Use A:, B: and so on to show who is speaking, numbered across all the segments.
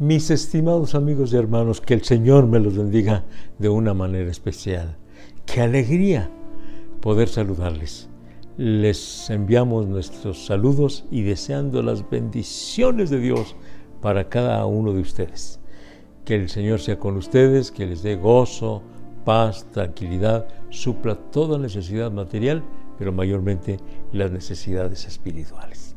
A: Mis estimados amigos y hermanos, que el Señor me los bendiga de una manera especial. Qué alegría poder saludarles. Les enviamos nuestros saludos y deseando las bendiciones de Dios para cada uno de ustedes. Que el Señor sea con ustedes, que les dé gozo, paz, tranquilidad, supla toda necesidad material, pero mayormente las necesidades espirituales.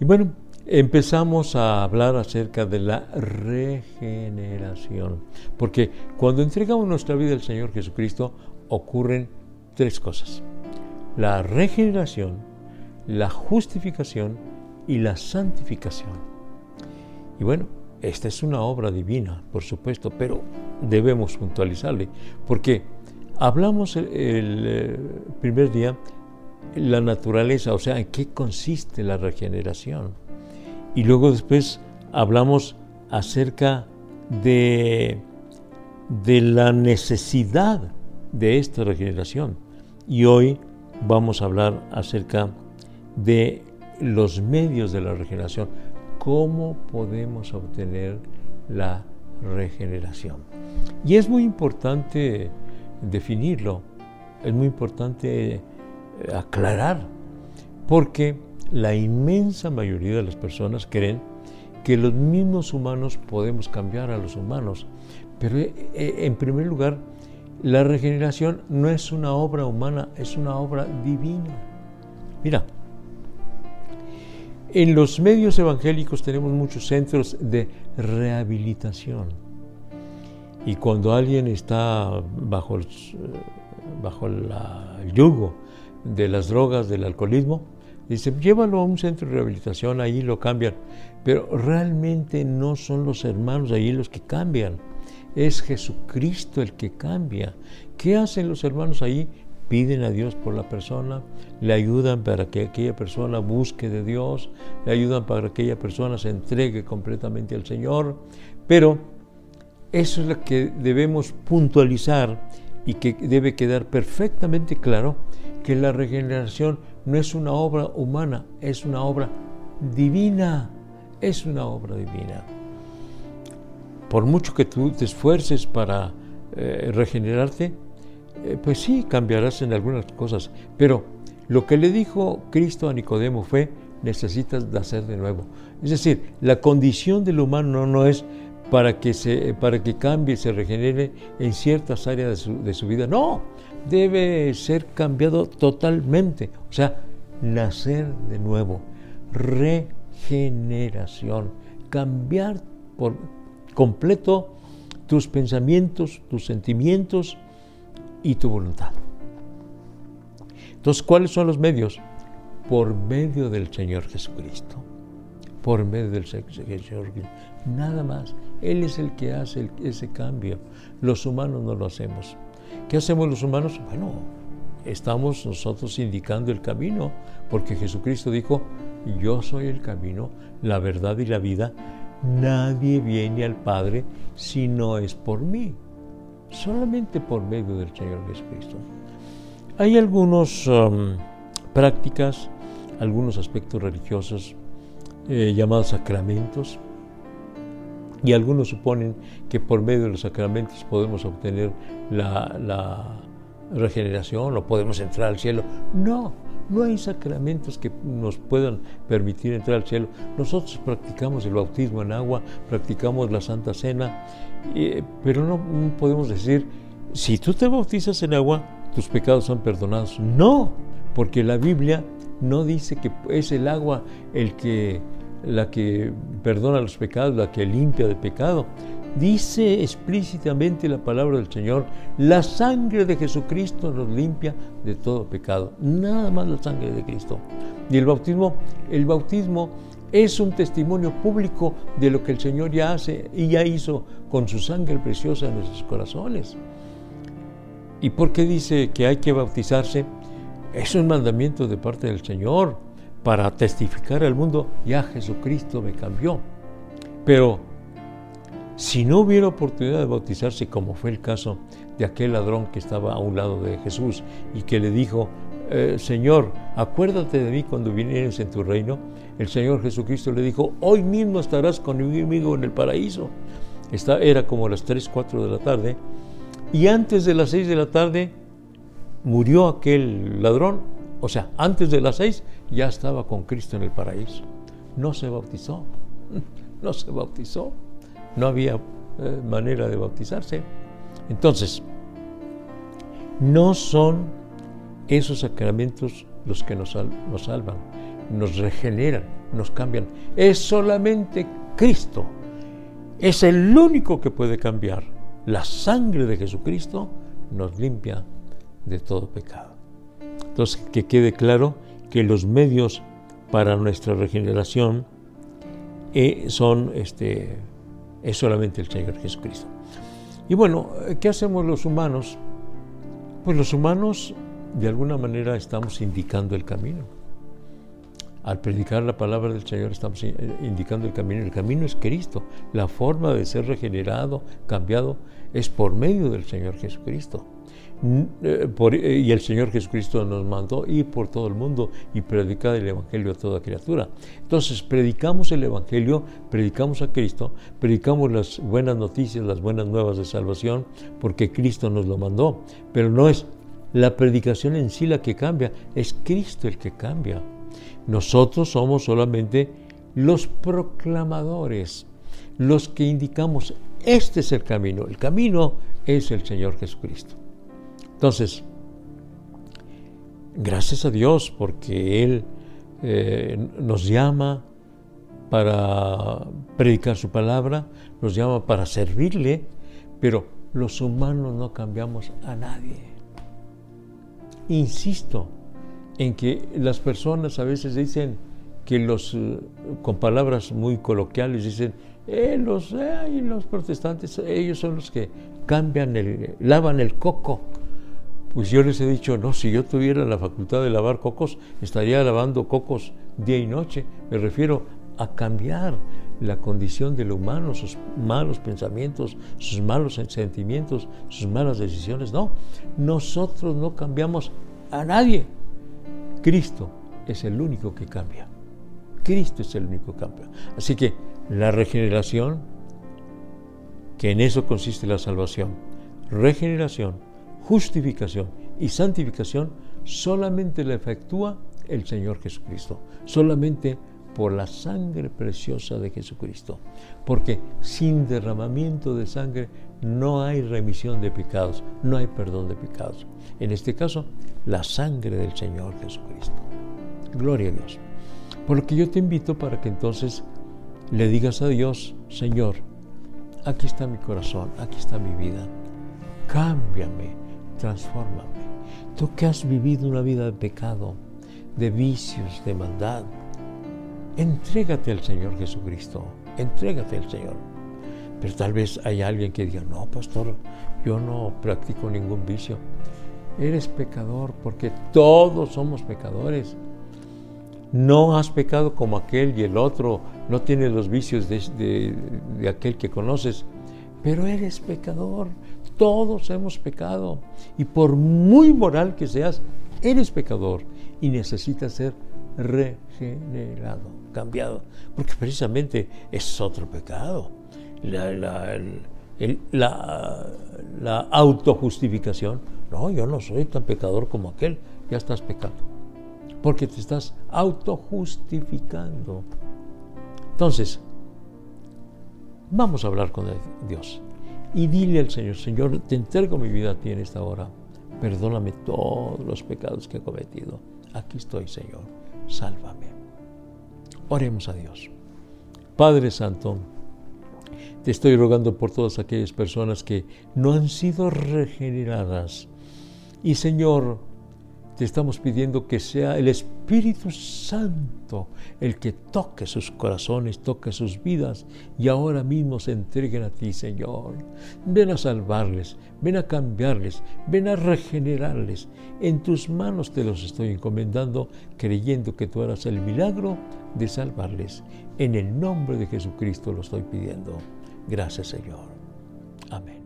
A: Y bueno, empezamos a hablar acerca de la regeneración. Porque cuando entregamos nuestra vida al Señor Jesucristo, ocurren tres cosas. La regeneración, la justificación y la santificación. Y bueno, esta es una obra divina, por supuesto, pero debemos puntualizarle, porque hablamos el, el primer día la naturaleza, o sea, en qué consiste la regeneración y luego después hablamos acerca de, de la necesidad de esta regeneración. Y hoy vamos a hablar acerca de los medios de la regeneración. ¿Cómo podemos obtener la regeneración? Y es muy importante definirlo, es muy importante aclarar, porque la inmensa mayoría de las personas creen que los mismos humanos podemos cambiar a los humanos. Pero eh, eh, en primer lugar, la regeneración no es una obra humana, es una obra divina. Mira, en los medios evangélicos tenemos muchos centros de rehabilitación. Y cuando alguien está bajo el, bajo el yugo de las drogas, del alcoholismo, Dice, llévalo a un centro de rehabilitación, ahí lo cambian. Pero realmente no son los hermanos ahí los que cambian, es Jesucristo el que cambia. ¿Qué hacen los hermanos ahí? Piden a Dios por la persona, le ayudan para que aquella persona busque de Dios, le ayudan para que aquella persona se entregue completamente al Señor. Pero eso es lo que debemos puntualizar y que debe quedar perfectamente claro, que la regeneración no es una obra humana, es una obra divina, es una obra divina. Por mucho que tú te esfuerces para eh, regenerarte, eh, pues sí, cambiarás en algunas cosas, pero lo que le dijo Cristo a Nicodemo fue, necesitas nacer de nuevo. Es decir, la condición del humano no es para que, se, para que cambie, se regenere en ciertas áreas de su, de su vida. No, debe ser cambiado totalmente. O sea, nacer de nuevo, regeneración, cambiar por completo tus pensamientos, tus sentimientos y tu voluntad. Entonces, ¿cuáles son los medios? Por medio del Señor Jesucristo. Por medio del Señor Jesucristo. Nada más. Él es el que hace ese cambio. Los humanos no lo hacemos. ¿Qué hacemos los humanos? Bueno, estamos nosotros indicando el camino, porque Jesucristo dijo, yo soy el camino, la verdad y la vida. Nadie viene al Padre si no es por mí, solamente por medio del Señor Jesucristo. Hay algunas um, prácticas, algunos aspectos religiosos eh, llamados sacramentos, y algunos suponen que por medio de los sacramentos podemos obtener la, regeneración o podemos entrar al cielo. No, no hay sacramentos que nos puedan permitir entrar al cielo. Nosotros practicamos el bautismo en agua, practicamos la Santa Cena, pero no, podemos decir, si tú te bautizas en agua, tus pecados son perdonados. No, porque la Biblia no dice que es el agua el que la que perdona los pecados, la que limpia de pecado. Dice explícitamente la palabra del Señor, la sangre de Jesucristo nos limpia de todo pecado. Nada más la sangre de Cristo. Y el bautismo, el bautismo es un testimonio público de lo que el Señor ya hace y ya hizo con su sangre preciosa en nuestros corazones. ¿Y por qué dice que hay que bautizarse? Es un mandamiento de parte del Señor para testificar al mundo, ya Jesucristo me cambió. Pero si no hubiera oportunidad de bautizarse, como fue el caso de aquel ladrón que estaba a un lado de Jesús y que le dijo, eh, Señor, acuérdate de mí cuando vinieres en tu reino, el Señor Jesucristo le dijo, hoy mismo estarás conmigo en el paraíso. Era como las 3, 4 de la tarde, y antes de las 6 de la tarde murió aquel ladrón, o sea, antes de las 6 ya estaba con Cristo en el paraíso. No se bautizó, no se bautizó, no había eh, manera de bautizarse. Entonces, no son esos sacramentos los que nos, nos salvan, nos regeneran, nos cambian. Es solamente Cristo. Es el único que puede cambiar. La sangre de Jesucristo nos limpia de todo pecado. Entonces, que quede claro que los medios para nuestra regeneración eh, son este, es solamente el Señor Jesucristo. Y bueno, ¿qué hacemos los humanos? Pues los humanos de alguna manera estamos indicando el camino. Al predicar la palabra del Señor estamos indicando el camino. El camino es Cristo. La forma de ser regenerado, cambiado, es por medio del Señor Jesucristo. Eh, eh, y el Señor Jesucristo nos mandó ir por todo el mundo y predicar el Evangelio a toda criatura. Entonces, predicamos el Evangelio, predicamos a Cristo, predicamos las buenas noticias, las buenas nuevas de salvación, porque Cristo nos lo mandó. Pero no es la predicación en sí la que cambia, es Cristo el que cambia. Nosotros somos solamente los proclamadores, los que indicamos, este es el camino, el camino es el Señor Jesucristo. Entonces, gracias a Dios porque Él eh, nos llama para predicar su palabra, nos llama para servirle, pero los humanos no cambiamos a nadie. Insisto en que las personas a veces dicen que los, eh, con palabras muy coloquiales, dicen, eh, los, eh, los protestantes, ellos son los que cambian, el, lavan el coco. Pues yo les he dicho, no, si yo tuviera la facultad de lavar cocos, estaría lavando cocos día y noche. Me refiero a cambiar la condición del humano, sus malos pensamientos, sus malos sentimientos, sus malas decisiones. No, nosotros no cambiamos a nadie. Cristo es el único que cambia. Cristo es el único que cambia. Así que la regeneración, que en eso consiste la salvación, regeneración, justificación y santificación, solamente la efectúa el Señor Jesucristo. Solamente por la sangre preciosa de Jesucristo. Porque sin derramamiento de sangre no hay remisión de pecados, no hay perdón de pecados. En este caso, la sangre del Señor Jesucristo. Gloria a Dios. Por lo que yo te invito para que entonces le digas a Dios, Señor, aquí está mi corazón, aquí está mi vida. Cámbiame, transfórmame. Tú que has vivido una vida de pecado, de vicios, de maldad, entrégate al Señor Jesucristo, entrégate al Señor. Pero tal vez hay alguien que diga, no, pastor, yo no practico ningún vicio. Eres pecador porque todos somos pecadores. No has pecado como aquel y el otro, no tienes los vicios de, de aquel que conoces, pero eres pecador. Todos hemos pecado. Y por muy moral que seas, eres pecador y necesitas ser regenerado, cambiado, porque precisamente es otro pecado. La, autojustificación. No, yo no soy tan pecador como aquel, ya estás pecando, porque te estás autojustificando. Entonces, vamos a hablar con Dios y dile al Señor, Señor, te entrego mi vida a ti en esta hora. Perdóname todos los pecados que he cometido. Aquí estoy, Señor sálvame. Oremos a Dios. Padre Santo, te estoy rogando por todas aquellas personas que no han sido regeneradas. Y Señor, te estamos pidiendo que sea el Espíritu Santo el que toque sus corazones, toque sus vidas y ahora mismo se entreguen a ti, Señor. Ven a salvarles, ven a cambiarles, ven a regenerarles. En tus manos te los estoy encomendando, creyendo que tú harás el milagro de salvarles. En el nombre de Jesucristo lo estoy pidiendo. Gracias, Señor. Amén.